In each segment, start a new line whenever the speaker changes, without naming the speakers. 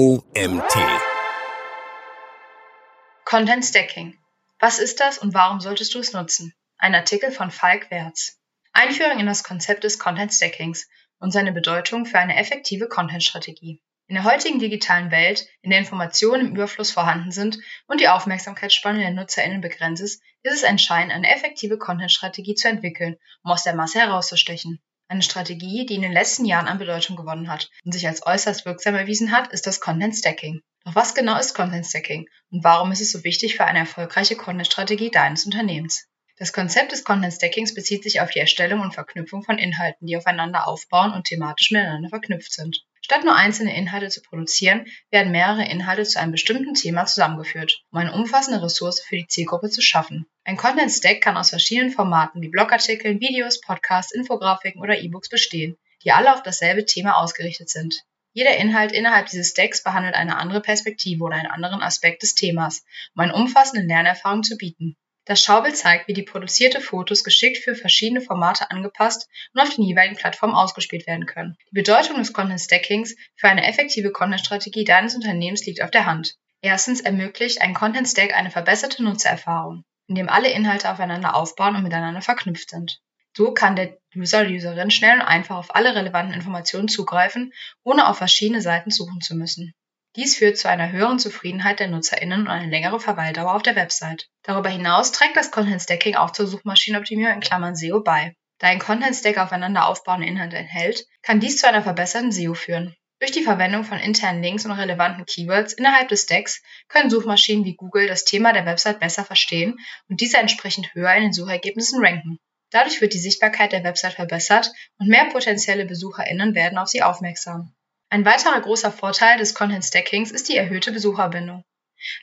OMT.
Content Stacking. Was ist das und warum solltest du es nutzen? Ein Artikel von Falk Wertz. Einführung in das Konzept des Content Stackings und seine Bedeutung für eine effektive Content-Strategie. In der heutigen digitalen Welt, in der Informationen im Überfluss vorhanden sind und die Aufmerksamkeitsspanne der NutzerInnen begrenzt ist, ist es entscheidend, eine effektive Content-Strategie zu entwickeln, um aus der Masse herauszustechen. Eine Strategie, die in den letzten Jahren an Bedeutung gewonnen hat und sich als äußerst wirksam erwiesen hat, ist das Content Stacking. Doch was genau ist Content Stacking und warum ist es so wichtig für eine erfolgreiche Content-Strategie deines Unternehmens? Das Konzept des Content Stackings bezieht sich auf die Erstellung und Verknüpfung von Inhalten, die aufeinander aufbauen und thematisch miteinander verknüpft sind. Statt nur einzelne Inhalte zu produzieren, werden mehrere Inhalte zu einem bestimmten Thema zusammengeführt, um eine umfassende Ressource für die Zielgruppe zu schaffen. Ein Content Stack kann aus verschiedenen Formaten wie Blogartikeln, Videos, Podcasts, Infografiken oder E-Books bestehen, die alle auf dasselbe Thema ausgerichtet sind. Jeder Inhalt innerhalb dieses Stacks behandelt eine andere Perspektive oder einen anderen Aspekt des Themas, um eine umfassende Lernerfahrung zu bieten. Das Schaubild zeigt, wie die produzierte Fotos geschickt für verschiedene Formate angepasst und auf den jeweiligen Plattformen ausgespielt werden können. Die Bedeutung des Content Stackings für eine effektive Content-Strategie deines Unternehmens liegt auf der Hand. Erstens ermöglicht ein Content Stack eine verbesserte Nutzererfahrung, indem alle Inhalte aufeinander aufbauen und miteinander verknüpft sind. So kann der User Userin schnell und einfach auf alle relevanten Informationen zugreifen, ohne auf verschiedene Seiten suchen zu müssen. Dies führt zu einer höheren Zufriedenheit der NutzerInnen und eine längere Verweildauer auf der Website. Darüber hinaus trägt das Content Stacking auch zur Suchmaschinenoptimierung in Klammern SEO bei. Da ein Content Stack aufeinander aufbauende Inhalte enthält, kann dies zu einer verbesserten SEO führen. Durch die Verwendung von internen Links und relevanten Keywords innerhalb des Stacks können Suchmaschinen wie Google das Thema der Website besser verstehen und diese entsprechend höher in den Suchergebnissen ranken. Dadurch wird die Sichtbarkeit der Website verbessert und mehr potenzielle BesucherInnen werden auf sie aufmerksam. Ein weiterer großer Vorteil des Content Stackings ist die erhöhte Besucherbindung.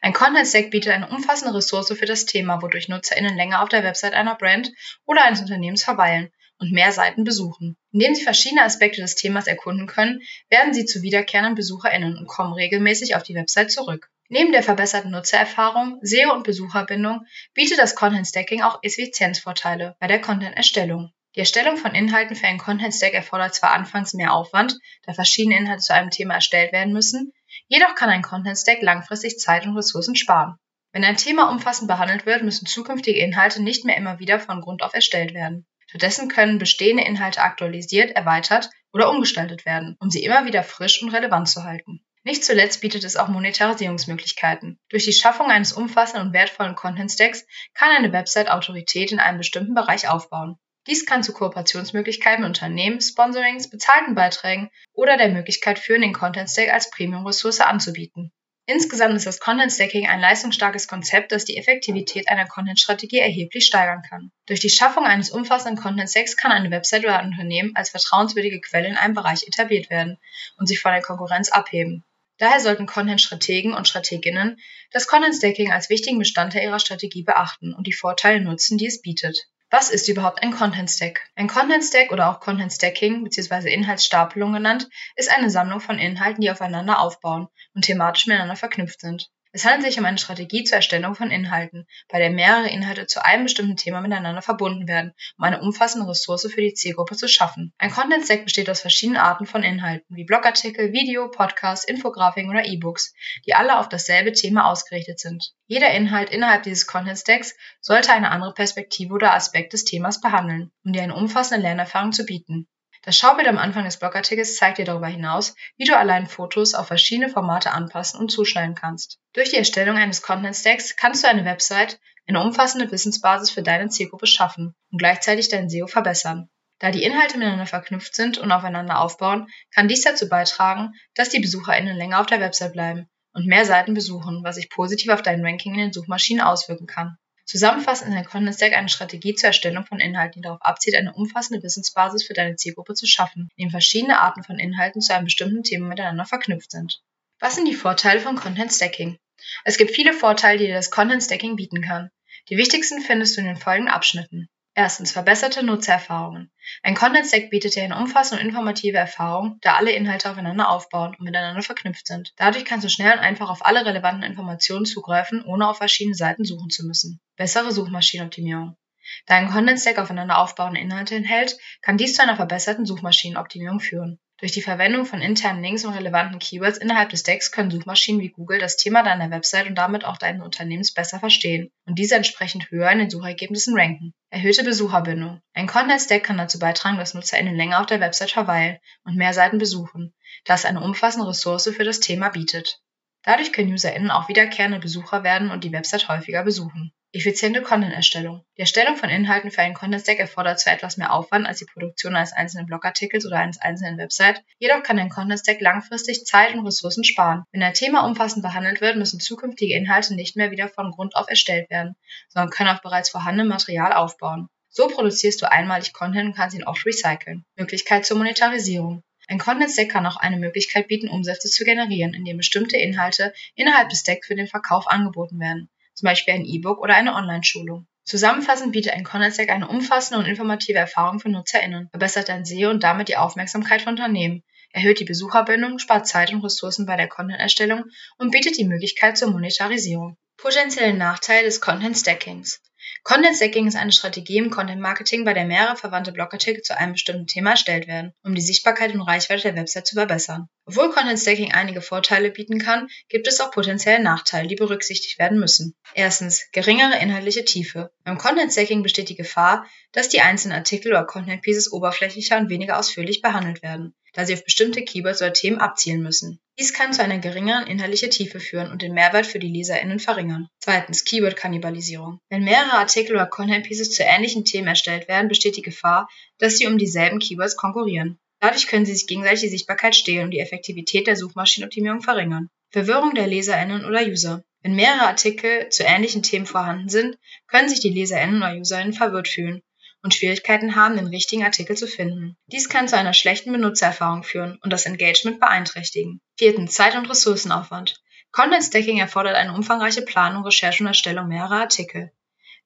Ein Content Stack bietet eine umfassende Ressource für das Thema, wodurch NutzerInnen länger auf der Website einer Brand oder eines Unternehmens verweilen und mehr Seiten besuchen. Indem sie verschiedene Aspekte des Themas erkunden können, werden sie zu wiederkehrenden BesucherInnen und kommen regelmäßig auf die Website zurück. Neben der verbesserten Nutzererfahrung, SEO und Besucherbindung bietet das Content Stacking auch Effizienzvorteile bei der Content-Erstellung. Die Erstellung von Inhalten für einen Content Stack erfordert zwar anfangs mehr Aufwand, da verschiedene Inhalte zu einem Thema erstellt werden müssen, jedoch kann ein Content Stack langfristig Zeit und Ressourcen sparen. Wenn ein Thema umfassend behandelt wird, müssen zukünftige Inhalte nicht mehr immer wieder von Grund auf erstellt werden. Stattdessen können bestehende Inhalte aktualisiert, erweitert oder umgestaltet werden, um sie immer wieder frisch und relevant zu halten. Nicht zuletzt bietet es auch Monetarisierungsmöglichkeiten. Durch die Schaffung eines umfassenden und wertvollen Content Stacks kann eine Website Autorität in einem bestimmten Bereich aufbauen. Dies kann zu Kooperationsmöglichkeiten mit Unternehmen, Sponsorings, bezahlten Beiträgen oder der Möglichkeit führen, den Content Stack als Premium-Ressource anzubieten. Insgesamt ist das Content Stacking ein leistungsstarkes Konzept, das die Effektivität einer Content-Strategie erheblich steigern kann. Durch die Schaffung eines umfassenden Content Stacks kann eine Website oder ein Unternehmen als vertrauenswürdige Quelle in einem Bereich etabliert werden und sich von der Konkurrenz abheben. Daher sollten Content-Strategen und Strateginnen das Content Stacking als wichtigen Bestandteil ihrer Strategie beachten und die Vorteile nutzen, die es bietet. Was ist überhaupt ein Content Stack? Ein Content Stack oder auch Content Stacking bzw. Inhaltsstapelung genannt, ist eine Sammlung von Inhalten, die aufeinander aufbauen und thematisch miteinander verknüpft sind. Es handelt sich um eine Strategie zur Erstellung von Inhalten, bei der mehrere Inhalte zu einem bestimmten Thema miteinander verbunden werden, um eine umfassende Ressource für die Zielgruppe zu schaffen. Ein Content Stack besteht aus verschiedenen Arten von Inhalten, wie Blogartikel, Video, Podcasts, Infografiken oder E-Books, die alle auf dasselbe Thema ausgerichtet sind. Jeder Inhalt innerhalb dieses Content Stacks sollte eine andere Perspektive oder Aspekt des Themas behandeln, um dir eine umfassende Lernerfahrung zu bieten. Das Schaubild am Anfang des Blogartikels zeigt dir darüber hinaus, wie du allein Fotos auf verschiedene Formate anpassen und zuschneiden kannst. Durch die Erstellung eines Content Stacks kannst du eine Website, eine umfassende Wissensbasis für deine Zielgruppe schaffen und gleichzeitig dein SEO verbessern. Da die Inhalte miteinander verknüpft sind und aufeinander aufbauen, kann dies dazu beitragen, dass die BesucherInnen länger auf der Website bleiben und mehr Seiten besuchen, was sich positiv auf dein Ranking in den Suchmaschinen auswirken kann. Zusammenfassend ist ein Content Stack eine Strategie zur Erstellung von Inhalten, die darauf abzielt, eine umfassende Wissensbasis für deine Zielgruppe zu schaffen, in dem verschiedene Arten von Inhalten zu einem bestimmten Thema miteinander verknüpft sind. Was sind die Vorteile von Content Stacking? Es gibt viele Vorteile, die dir das Content Stacking bieten kann. Die wichtigsten findest du in den folgenden Abschnitten. Erstens verbesserte Nutzererfahrungen. Ein Content Stack bietet dir eine umfassende und informative Erfahrung, da alle Inhalte aufeinander aufbauen und miteinander verknüpft sind. Dadurch kannst du schnell und einfach auf alle relevanten Informationen zugreifen, ohne auf verschiedene Seiten suchen zu müssen. Bessere Suchmaschinenoptimierung. Da ein Content Stack aufeinander aufbauende Inhalte enthält, kann dies zu einer verbesserten Suchmaschinenoptimierung führen. Durch die Verwendung von internen Links und relevanten Keywords innerhalb des Decks können Suchmaschinen wie Google das Thema deiner Website und damit auch deines Unternehmens besser verstehen und diese entsprechend höher in den Suchergebnissen ranken. Erhöhte Besucherbindung. Ein Content Stack kann dazu beitragen, dass NutzerInnen länger auf der Website verweilen und mehr Seiten besuchen, da es eine umfassende Ressource für das Thema bietet. Dadurch können UserInnen auch wiederkehrende Besucher werden und die Website häufiger besuchen. Effiziente Content-Erstellung. Die Erstellung von Inhalten für einen Content-Stack erfordert zwar etwas mehr Aufwand als die Produktion eines einzelnen Blogartikels oder eines einzelnen Website, jedoch kann ein Content-Stack langfristig Zeit und Ressourcen sparen. Wenn ein Thema umfassend behandelt wird, müssen zukünftige Inhalte nicht mehr wieder von Grund auf erstellt werden, sondern können auf bereits vorhandenem Material aufbauen. So produzierst du einmalig Content und kannst ihn oft recyceln. Möglichkeit zur Monetarisierung. Ein Content Stack kann auch eine Möglichkeit bieten, Umsätze zu generieren, indem bestimmte Inhalte innerhalb des Stacks für den Verkauf angeboten werden, zum Beispiel ein E-Book oder eine Online-Schulung. Zusammenfassend bietet ein Content Stack eine umfassende und informative Erfahrung für NutzerInnen, verbessert dein SEO und damit die Aufmerksamkeit von Unternehmen, erhöht die Besucherbindung, spart Zeit und Ressourcen bei der Content-Erstellung und bietet die Möglichkeit zur Monetarisierung. Potenzielle Nachteile des Content Stackings. Content Stacking ist eine Strategie im Content Marketing, bei der mehrere verwandte Blogartikel zu einem bestimmten Thema erstellt werden, um die Sichtbarkeit und Reichweite der Website zu verbessern. Obwohl Content Stacking einige Vorteile bieten kann, gibt es auch potenzielle Nachteile, die berücksichtigt werden müssen. Erstens, geringere inhaltliche Tiefe. Beim Content Stacking besteht die Gefahr, dass die einzelnen Artikel oder Content Pieces oberflächlicher und weniger ausführlich behandelt werden, da sie auf bestimmte Keywords oder Themen abzielen müssen. Dies kann zu einer geringeren inhaltlichen Tiefe führen und den Mehrwert für die LeserInnen verringern. Zweitens, Keyword-Kannibalisierung. Wenn mehrere Artikel oder Content-Pieces zu ähnlichen Themen erstellt werden, besteht die Gefahr, dass sie um dieselben Keywords konkurrieren. Dadurch können sie sich gegenseitig die Sichtbarkeit stehlen und die Effektivität der Suchmaschinenoptimierung verringern. Verwirrung der LeserInnen oder User. Wenn mehrere Artikel zu ähnlichen Themen vorhanden sind, können sich die LeserInnen oder UserInnen verwirrt fühlen und Schwierigkeiten haben, den richtigen Artikel zu finden. Dies kann zu einer schlechten Benutzererfahrung führen und das Engagement beeinträchtigen. Viertens. Zeit- und Ressourcenaufwand. Content Stacking erfordert eine umfangreiche Planung, Recherche und Erstellung mehrerer Artikel.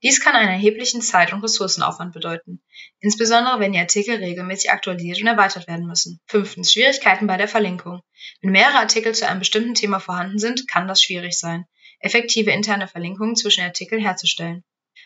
Dies kann einen erheblichen Zeit- und Ressourcenaufwand bedeuten, insbesondere wenn die Artikel regelmäßig aktualisiert und erweitert werden müssen. Fünftens. Schwierigkeiten bei der Verlinkung. Wenn mehrere Artikel zu einem bestimmten Thema vorhanden sind, kann das schwierig sein, effektive interne Verlinkungen zwischen Artikeln herzustellen.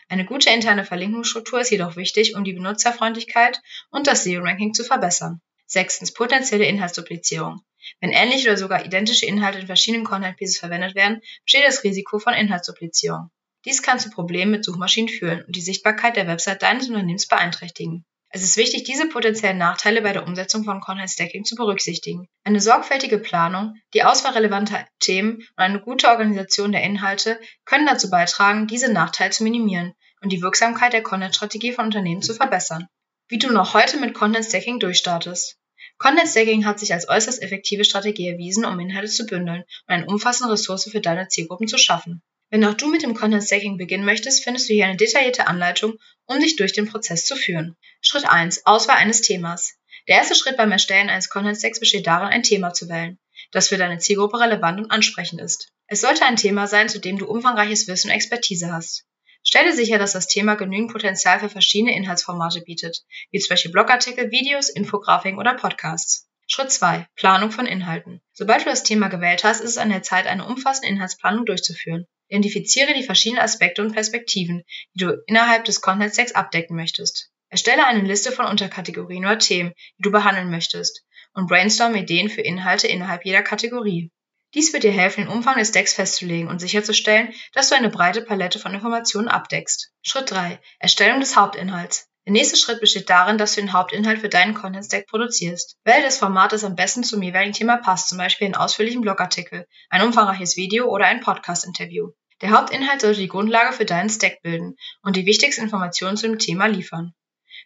Eine gute interne Verlinkungsstruktur ist jedoch wichtig, um die Benutzerfreundlichkeit und das SEO-Ranking zu verbessern. Sechstens. Potenzielle Inhaltsduplizierung. Wenn ähnliche oder sogar identische Inhalte in verschiedenen Content Pieces verwendet werden, besteht das Risiko von Inhaltsduplizierung. Dies kann zu Problemen mit Suchmaschinen führen und die Sichtbarkeit der Website deines Unternehmens beeinträchtigen. Es ist wichtig, diese potenziellen Nachteile bei der Umsetzung von Content Stacking zu berücksichtigen. Eine sorgfältige Planung, die Auswahl relevanter Themen und eine gute Organisation der Inhalte können dazu beitragen, diese Nachteile zu minimieren und die Wirksamkeit der Content-Strategie von Unternehmen zu verbessern. Wie du noch heute mit Content Stacking durchstartest. Content Stacking hat sich als äußerst effektive Strategie erwiesen, um Inhalte zu bündeln und eine umfassende Ressource für deine Zielgruppen zu schaffen. Wenn auch du mit dem Content Stacking beginnen möchtest, findest du hier eine detaillierte Anleitung, um dich durch den Prozess zu führen. Schritt 1. Auswahl eines Themas. Der erste Schritt beim Erstellen eines Content Stacks besteht darin, ein Thema zu wählen, das für deine Zielgruppe relevant und ansprechend ist. Es sollte ein Thema sein, zu dem du umfangreiches Wissen und Expertise hast. Stelle sicher, dass das Thema genügend Potenzial für verschiedene Inhaltsformate bietet, wie zum Beispiel Blogartikel, Videos, Infografiken oder Podcasts. Schritt 2. Planung von Inhalten. Sobald du das Thema gewählt hast, ist es an der Zeit, eine umfassende Inhaltsplanung durchzuführen. Identifiziere die verschiedenen Aspekte und Perspektiven, die du innerhalb des Content Stacks abdecken möchtest. Erstelle eine Liste von Unterkategorien oder Themen, die du behandeln möchtest, und brainstorm Ideen für Inhalte innerhalb jeder Kategorie. Dies wird dir helfen, den Umfang des Decks festzulegen und sicherzustellen, dass du eine breite Palette von Informationen abdeckst. Schritt 3. Erstellung des Hauptinhalts. Der nächste Schritt besteht darin, dass du den Hauptinhalt für deinen Content Stack produzierst. Wähle das Format, das am besten zum jeweiligen Thema passt, zum Beispiel einen ausführlichen Blogartikel, ein umfangreiches Video oder ein Podcast-Interview. Der Hauptinhalt sollte die Grundlage für deinen Stack bilden und die wichtigsten Informationen zu dem Thema liefern.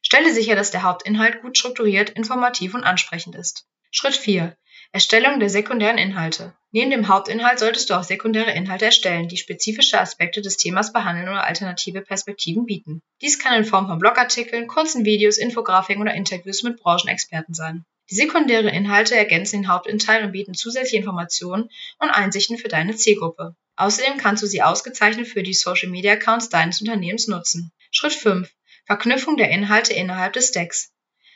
Stelle sicher, dass der Hauptinhalt gut strukturiert, informativ und ansprechend ist. Schritt 4. Erstellung der sekundären Inhalte. Neben dem Hauptinhalt solltest du auch sekundäre Inhalte erstellen, die spezifische Aspekte des Themas behandeln oder alternative Perspektiven bieten. Dies kann in Form von Blogartikeln, kurzen Videos, Infografiken oder Interviews mit Branchenexperten sein. Die sekundären Inhalte ergänzen den Hauptinhalt und bieten zusätzliche Informationen und Einsichten für deine Zielgruppe. Außerdem kannst du sie ausgezeichnet für die Social Media Accounts deines Unternehmens nutzen. Schritt 5. Verknüpfung der Inhalte innerhalb des Stacks.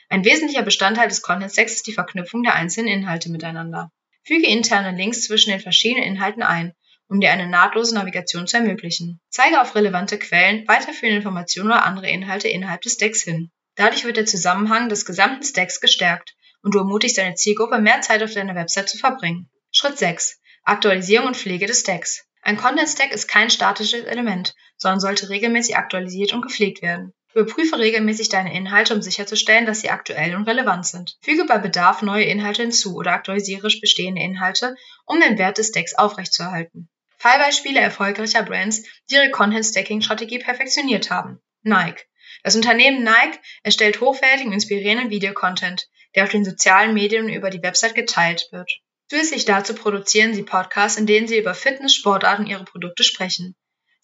Ein wesentlicher Bestandteil des Content Stacks ist die Verknüpfung der einzelnen Inhalte miteinander. Füge interne Links zwischen den verschiedenen Inhalten ein, um dir eine nahtlose Navigation zu ermöglichen. Zeige auf relevante Quellen, weiterführende Informationen oder andere Inhalte innerhalb des Stacks hin. Dadurch wird der Zusammenhang des gesamten Stacks gestärkt und du ermutigst deine Zielgruppe, mehr Zeit auf deiner Website zu verbringen. Schritt 6. Aktualisierung und Pflege des Stacks. Ein Content Stack ist kein statisches Element, sondern sollte regelmäßig aktualisiert und gepflegt werden. Überprüfe regelmäßig deine Inhalte, um sicherzustellen, dass sie aktuell und relevant sind. Füge bei Bedarf neue Inhalte hinzu oder aktualisiere bestehende Inhalte, um den Wert des Stacks aufrechtzuerhalten. Fallbeispiele erfolgreicher Brands, die ihre Content-Stacking-Strategie perfektioniert haben. Nike. Das Unternehmen Nike erstellt hochwertigen, inspirierenden Videocontent, der auf den sozialen Medien und über die Website geteilt wird. Zusätzlich dazu produzieren sie Podcasts, in denen sie über Fitness, Sportarten ihre Produkte sprechen.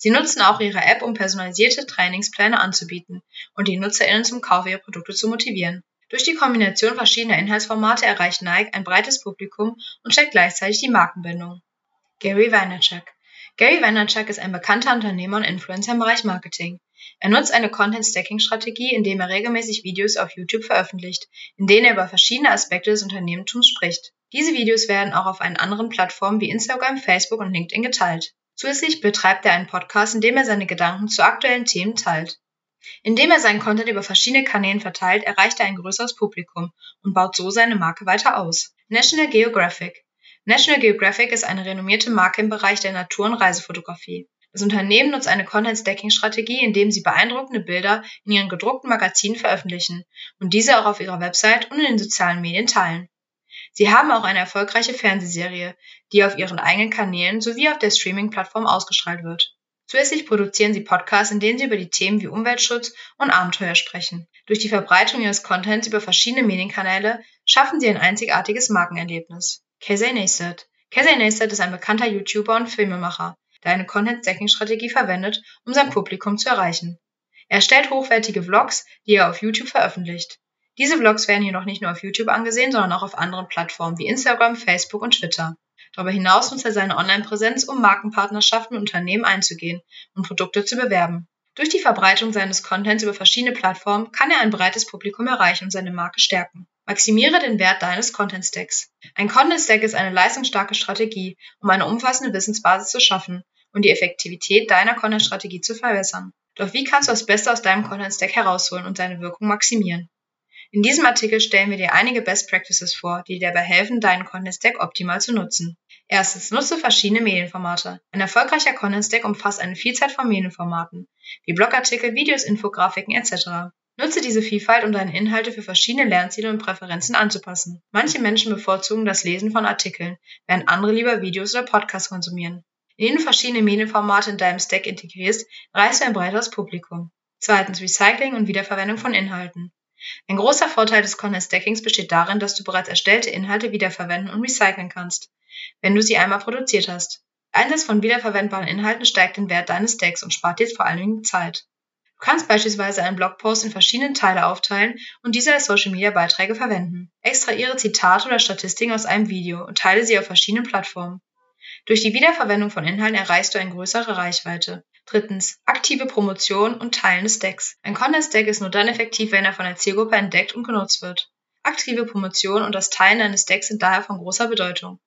Sie nutzen auch ihre App, um personalisierte Trainingspläne anzubieten und die NutzerInnen zum Kauf ihrer Produkte zu motivieren. Durch die Kombination verschiedener Inhaltsformate erreicht Nike ein breites Publikum und steckt gleichzeitig die Markenbindung. Gary Vaynerchuk Gary Vaynerchuk ist ein bekannter Unternehmer und Influencer im Bereich Marketing. Er nutzt eine Content-Stacking-Strategie, indem er regelmäßig Videos auf YouTube veröffentlicht, in denen er über verschiedene Aspekte des Unternehmertums spricht. Diese Videos werden auch auf einen anderen Plattformen wie Instagram, Facebook und LinkedIn geteilt. Zusätzlich betreibt er einen Podcast, in dem er seine Gedanken zu aktuellen Themen teilt. Indem er seinen Content über verschiedene Kanälen verteilt, erreicht er ein größeres Publikum und baut so seine Marke weiter aus. National Geographic National Geographic ist eine renommierte Marke im Bereich der Natur- und Reisefotografie. Das Unternehmen nutzt eine Content-Stacking-Strategie, indem sie beeindruckende Bilder in ihren gedruckten Magazinen veröffentlichen und diese auch auf ihrer Website und in den sozialen Medien teilen. Sie haben auch eine erfolgreiche Fernsehserie, die auf ihren eigenen Kanälen sowie auf der Streaming-Plattform ausgestrahlt wird. Zusätzlich produzieren sie Podcasts, in denen sie über die Themen wie Umweltschutz und Abenteuer sprechen. Durch die Verbreitung ihres Contents über verschiedene Medienkanäle schaffen sie ein einzigartiges Markenerlebnis. Casey Neistat Casey Neistat ist ein bekannter YouTuber und Filmemacher, der eine Content-Stacking-Strategie verwendet, um sein Publikum zu erreichen. Er erstellt hochwertige Vlogs, die er auf YouTube veröffentlicht. Diese Vlogs werden jedoch nicht nur auf YouTube angesehen, sondern auch auf anderen Plattformen wie Instagram, Facebook und Twitter. Darüber hinaus nutzt er seine Online-Präsenz, um Markenpartnerschaften mit Unternehmen einzugehen und Produkte zu bewerben. Durch die Verbreitung seines Contents über verschiedene Plattformen kann er ein breites Publikum erreichen und seine Marke stärken. Maximiere den Wert deines Content Stacks. Ein Content Stack ist eine leistungsstarke Strategie, um eine umfassende Wissensbasis zu schaffen und die Effektivität deiner Content-Strategie zu verbessern. Doch wie kannst du das Beste aus deinem Content Stack herausholen und seine Wirkung maximieren? In diesem Artikel stellen wir dir einige Best Practices vor, die dir dabei helfen, deinen Content Stack optimal zu nutzen. Erstens, nutze verschiedene Medienformate. Ein erfolgreicher Content Stack umfasst eine Vielzahl von Medienformaten, wie Blogartikel, Videos, Infografiken etc. Nutze diese Vielfalt, um deine Inhalte für verschiedene Lernziele und Präferenzen anzupassen. Manche Menschen bevorzugen das Lesen von Artikeln, während andere lieber Videos oder Podcasts konsumieren. Indem du verschiedene Medienformate in deinem Stack integrierst, erreichst du ein breiteres Publikum. Zweitens, Recycling und Wiederverwendung von Inhalten. Ein großer Vorteil des Content Stackings besteht darin, dass du bereits erstellte Inhalte wiederverwenden und recyceln kannst, wenn du sie einmal produziert hast. Einsatz von wiederverwendbaren Inhalten steigt den Wert deines Stacks und spart dir vor allen Dingen Zeit. Du kannst beispielsweise einen Blogpost in verschiedene Teile aufteilen und diese als Social Media Beiträge verwenden. Extrahiere Zitate oder Statistiken aus einem Video und teile sie auf verschiedenen Plattformen. Durch die Wiederverwendung von Inhalten erreichst du eine größere Reichweite. Drittens. Aktive Promotion und Teilen des Decks. Ein Content-Stack ist nur dann effektiv, wenn er von der Zielgruppe entdeckt und genutzt wird. Aktive Promotion und das Teilen deines Decks sind daher von großer Bedeutung.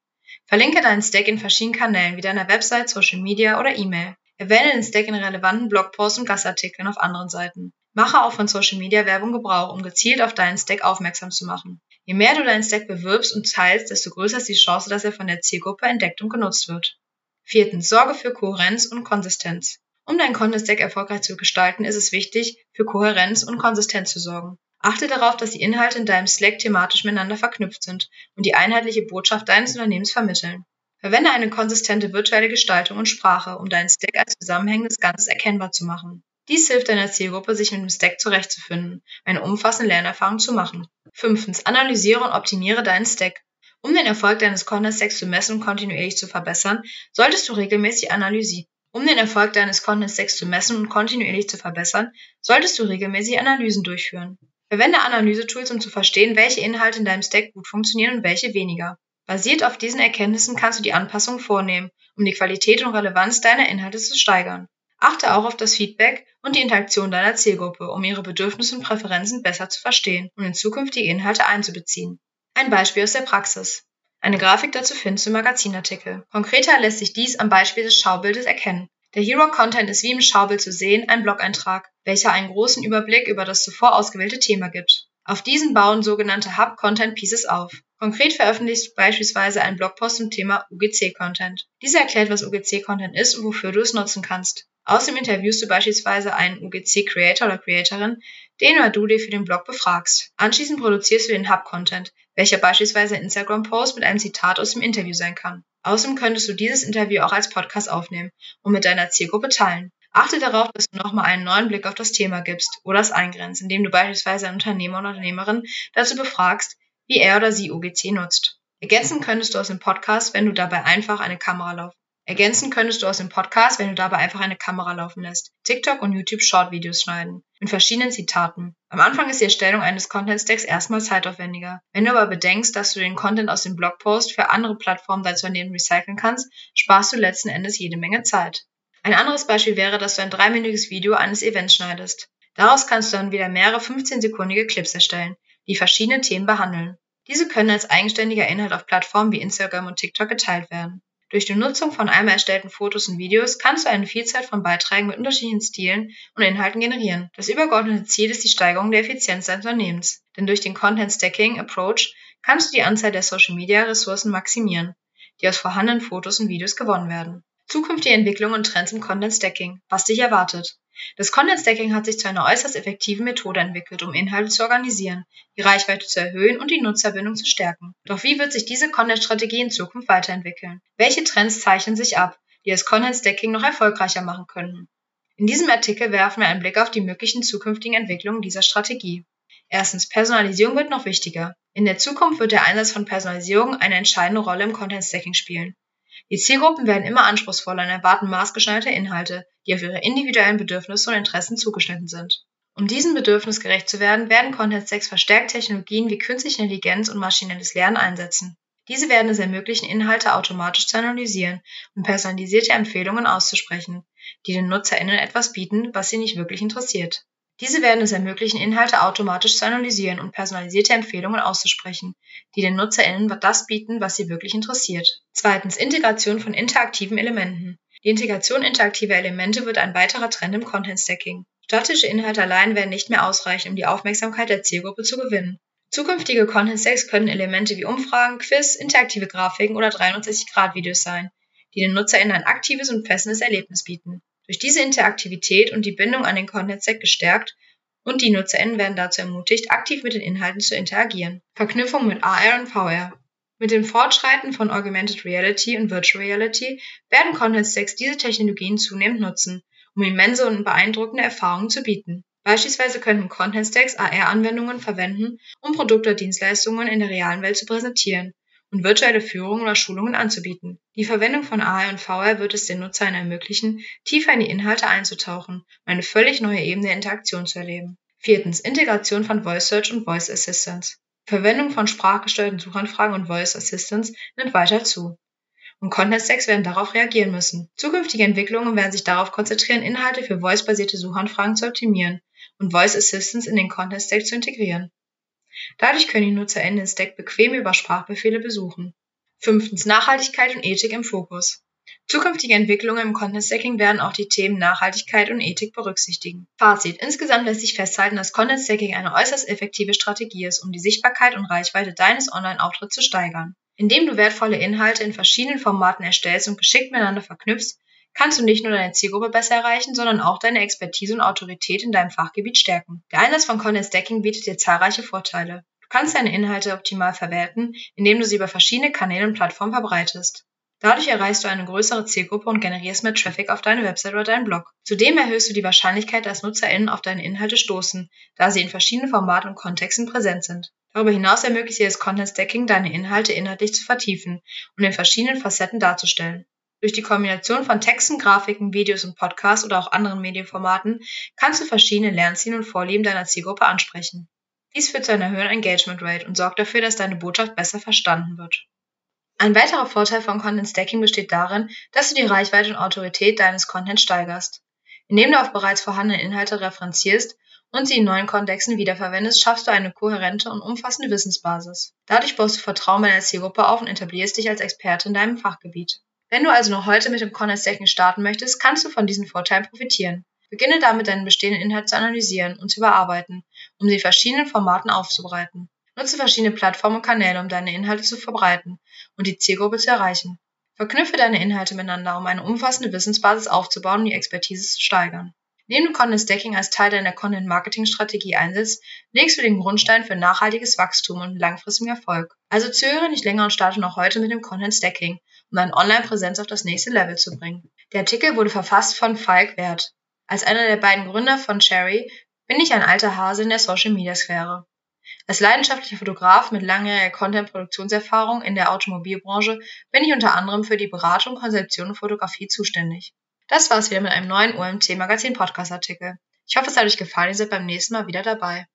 Verlinke deinen Stack in verschiedenen Kanälen wie deiner Website, Social Media oder E-Mail. Erwähne den Stack in relevanten Blogposts und Gastartikeln auf anderen Seiten. Mache auch von Social Media Werbung Gebrauch, um gezielt auf deinen Stack aufmerksam zu machen. Je mehr du deinen Stack bewirbst und teilst, desto größer ist die Chance, dass er von der Zielgruppe entdeckt und genutzt wird. Viertens. Sorge für Kohärenz und Konsistenz. Um dein Content Stack erfolgreich zu gestalten, ist es wichtig, für Kohärenz und Konsistenz zu sorgen. Achte darauf, dass die Inhalte in deinem Slack thematisch miteinander verknüpft sind und die einheitliche Botschaft deines Unternehmens vermitteln. Verwende eine konsistente virtuelle Gestaltung und Sprache, um deinen Stack als zusammenhängendes Ganzes erkennbar zu machen. Dies hilft deiner Zielgruppe, sich mit dem Stack zurechtzufinden, eine umfassende Lernerfahrung zu machen. Fünftens, analysiere und optimiere deinen Stack. Um den Erfolg deines Content Stacks zu messen und kontinuierlich zu verbessern, solltest du regelmäßig analysieren. Um den Erfolg deines Content Stacks zu messen und kontinuierlich zu verbessern, solltest du regelmäßig Analysen durchführen. Verwende Analysetools, um zu verstehen, welche Inhalte in deinem Stack gut funktionieren und welche weniger. Basiert auf diesen Erkenntnissen kannst du die Anpassungen vornehmen, um die Qualität und Relevanz deiner Inhalte zu steigern. Achte auch auf das Feedback und die Interaktion deiner Zielgruppe, um ihre Bedürfnisse und Präferenzen besser zu verstehen und in zukünftige Inhalte einzubeziehen. Ein Beispiel aus der Praxis. Eine Grafik dazu findest du im Magazinartikel. Konkreter lässt sich dies am Beispiel des Schaubildes erkennen. Der Hero Content ist wie im Schaubild zu sehen ein Blog-Eintrag, welcher einen großen Überblick über das zuvor ausgewählte Thema gibt. Auf diesen bauen sogenannte Hub Content Pieces auf. Konkret veröffentlichst du beispielsweise einen Blogpost zum Thema UGC-Content. Dieser erklärt, was UGC-Content ist und wofür du es nutzen kannst. Außerdem interviewst du beispielsweise einen UGC-Creator oder Creatorin, den oder du dir für den Blog befragst. Anschließend produzierst du den Hub-Content, welcher beispielsweise ein Instagram-Post mit einem Zitat aus dem Interview sein kann. Außerdem könntest du dieses Interview auch als Podcast aufnehmen und mit deiner Zielgruppe teilen. Achte darauf, dass du nochmal einen neuen Blick auf das Thema gibst oder es eingrenzt, indem du beispielsweise einen Unternehmer oder Unternehmerin dazu befragst, wie er oder sie UGC nutzt. Ergänzen könntest du aus dem Podcast, wenn du dabei einfach eine Kamera. Ergänzen könntest du aus dem Podcast, wenn du dabei einfach eine Kamera laufen lässt. TikTok und YouTube Short Videos schneiden. In verschiedenen Zitaten. Am Anfang ist die Erstellung eines Content Stacks erstmal zeitaufwendiger. Wenn du aber bedenkst, dass du den Content aus dem Blogpost für andere Plattformen deines Unternehmens recyceln kannst, sparst du letzten Endes jede Menge Zeit. Ein anderes Beispiel wäre, dass du ein dreiminütiges Video eines Events schneidest. Daraus kannst du dann wieder mehrere 15-sekundige Clips erstellen, die verschiedene Themen behandeln. Diese können als eigenständiger Inhalt auf Plattformen wie Instagram und TikTok geteilt werden. Durch die Nutzung von einmal erstellten Fotos und Videos kannst du eine Vielzahl von Beiträgen mit unterschiedlichen Stilen und Inhalten generieren. Das übergeordnete Ziel ist die Steigerung der Effizienz deines Unternehmens. Denn durch den Content Stacking Approach kannst du die Anzahl der Social Media Ressourcen maximieren, die aus vorhandenen Fotos und Videos gewonnen werden. Zukünftige Entwicklungen und Trends im Content Stacking. Was dich erwartet. Das Content Stacking hat sich zu einer äußerst effektiven Methode entwickelt, um Inhalte zu organisieren, die Reichweite zu erhöhen und die Nutzerbindung zu stärken. Doch wie wird sich diese Content-Strategie in Zukunft weiterentwickeln? Welche Trends zeichnen sich ab, die das Content Stacking noch erfolgreicher machen könnten? In diesem Artikel werfen wir einen Blick auf die möglichen zukünftigen Entwicklungen dieser Strategie. Erstens, Personalisierung wird noch wichtiger. In der Zukunft wird der Einsatz von Personalisierung eine entscheidende Rolle im Content Stacking spielen. Die Zielgruppen werden immer anspruchsvoller und erwarten maßgeschneiderte Inhalte, die auf ihre individuellen Bedürfnisse und Interessen zugeschnitten sind. Um diesem Bedürfnis gerecht zu werden, werden Content Stacks verstärkt Technologien wie künstliche Intelligenz und maschinelles Lernen einsetzen. Diese werden es ermöglichen, Inhalte automatisch zu analysieren und personalisierte Empfehlungen auszusprechen, die den NutzerInnen etwas bieten, was sie nicht wirklich interessiert. Diese werden es ermöglichen, Inhalte automatisch zu analysieren und personalisierte Empfehlungen auszusprechen, die den NutzerInnen das bieten, was sie wirklich interessiert. Zweitens Integration von interaktiven Elementen. Die Integration interaktiver Elemente wird ein weiterer Trend im Content Stacking. Statische Inhalte allein werden nicht mehr ausreichen, um die Aufmerksamkeit der Zielgruppe zu gewinnen. Zukünftige Content Stacks können Elemente wie Umfragen, Quiz, interaktive Grafiken oder 360-Grad-Videos sein, die den NutzerInnen ein aktives und fessendes Erlebnis bieten. Durch diese Interaktivität und die Bindung an den Content-Stack gestärkt und die NutzerInnen werden dazu ermutigt, aktiv mit den Inhalten zu interagieren. Verknüpfung mit AR und VR. Mit dem Fortschreiten von Augmented Reality und Virtual Reality werden Content Stacks diese Technologien zunehmend nutzen, um immense und beeindruckende Erfahrungen zu bieten. Beispielsweise könnten Content Stacks AR-Anwendungen verwenden, um Produkte oder Dienstleistungen in der realen Welt zu präsentieren und virtuelle Führungen oder Schulungen anzubieten. Die Verwendung von AR und VR wird es den Nutzern ermöglichen, tiefer in die Inhalte einzutauchen und eine völlig neue Ebene der Interaktion zu erleben. Viertens. Integration von Voice Search und Voice Assistance. Verwendung von sprachgesteuerten Suchanfragen und Voice Assistance nimmt weiter zu. Und Content Stacks werden darauf reagieren müssen. Zukünftige Entwicklungen werden sich darauf konzentrieren, Inhalte für voice-basierte Suchanfragen zu optimieren und Voice Assistance in den Content Stack zu integrieren. Dadurch können die NutzerInnen den Stack bequem über Sprachbefehle besuchen. Fünftens. Nachhaltigkeit und Ethik im Fokus. Zukünftige Entwicklungen im Content Stacking werden auch die Themen Nachhaltigkeit und Ethik berücksichtigen. Fazit. Insgesamt lässt sich festhalten, dass Content Stacking eine äußerst effektive Strategie ist, um die Sichtbarkeit und Reichweite deines Online-Auftritts zu steigern. Indem du wertvolle Inhalte in verschiedenen Formaten erstellst und geschickt miteinander verknüpfst, kannst du nicht nur deine Zielgruppe besser erreichen, sondern auch deine Expertise und Autorität in deinem Fachgebiet stärken. Der Einsatz von Content Stacking bietet dir zahlreiche Vorteile. Du kannst deine Inhalte optimal verwerten, indem du sie über verschiedene Kanäle und Plattformen verbreitest. Dadurch erreichst du eine größere Zielgruppe und generierst mehr Traffic auf deine Website oder deinen Blog. Zudem erhöhst du die Wahrscheinlichkeit, dass NutzerInnen auf deine Inhalte stoßen, da sie in verschiedenen Formaten und Kontexten präsent sind. Darüber hinaus ermöglicht dir das Content Stacking, deine Inhalte inhaltlich zu vertiefen und in verschiedenen Facetten darzustellen. Durch die Kombination von Texten, Grafiken, Videos und Podcasts oder auch anderen Medienformaten kannst du verschiedene Lernziele und Vorlieben deiner Zielgruppe ansprechen. Dies führt zu einer höheren Engagement Rate und sorgt dafür, dass deine Botschaft besser verstanden wird. Ein weiterer Vorteil von Content Stacking besteht darin, dass du die Reichweite und Autorität deines Contents steigerst. Indem du auf bereits vorhandene Inhalte referenzierst und sie in neuen Kontexten wiederverwendest, schaffst du eine kohärente und umfassende Wissensbasis. Dadurch baust du Vertrauen bei deiner Zielgruppe auf und etablierst dich als Experte in deinem Fachgebiet. Wenn du also noch heute mit dem Content Stacking starten möchtest, kannst du von diesen Vorteilen profitieren. Beginne damit, deinen bestehenden Inhalt zu analysieren und zu überarbeiten, um sie in verschiedenen Formaten aufzubereiten. Nutze verschiedene Plattformen und Kanäle, um deine Inhalte zu verbreiten und die Zielgruppe zu erreichen. Verknüpfe deine Inhalte miteinander, um eine umfassende Wissensbasis aufzubauen und die Expertise zu steigern. Indem du Content Stacking als Teil deiner Content Marketing Strategie einsetzt, legst du den Grundstein für nachhaltiges Wachstum und langfristigen Erfolg. Also zögere nicht länger und starte noch heute mit dem Content Stacking, um deine Online-Präsenz auf das nächste Level zu bringen. Der Artikel wurde verfasst von Falk Wert. Als einer der beiden Gründer von Cherry bin ich ein alter Hase in der Social Media Sphäre. Als leidenschaftlicher Fotograf mit langjähriger Content-Produktionserfahrung in der Automobilbranche bin ich unter anderem für die Beratung, Konzeption und Fotografie zuständig. Das war's wieder mit einem neuen OMT Magazin Podcast Artikel. Ich hoffe, es hat euch gefallen, ihr seid beim nächsten Mal wieder dabei.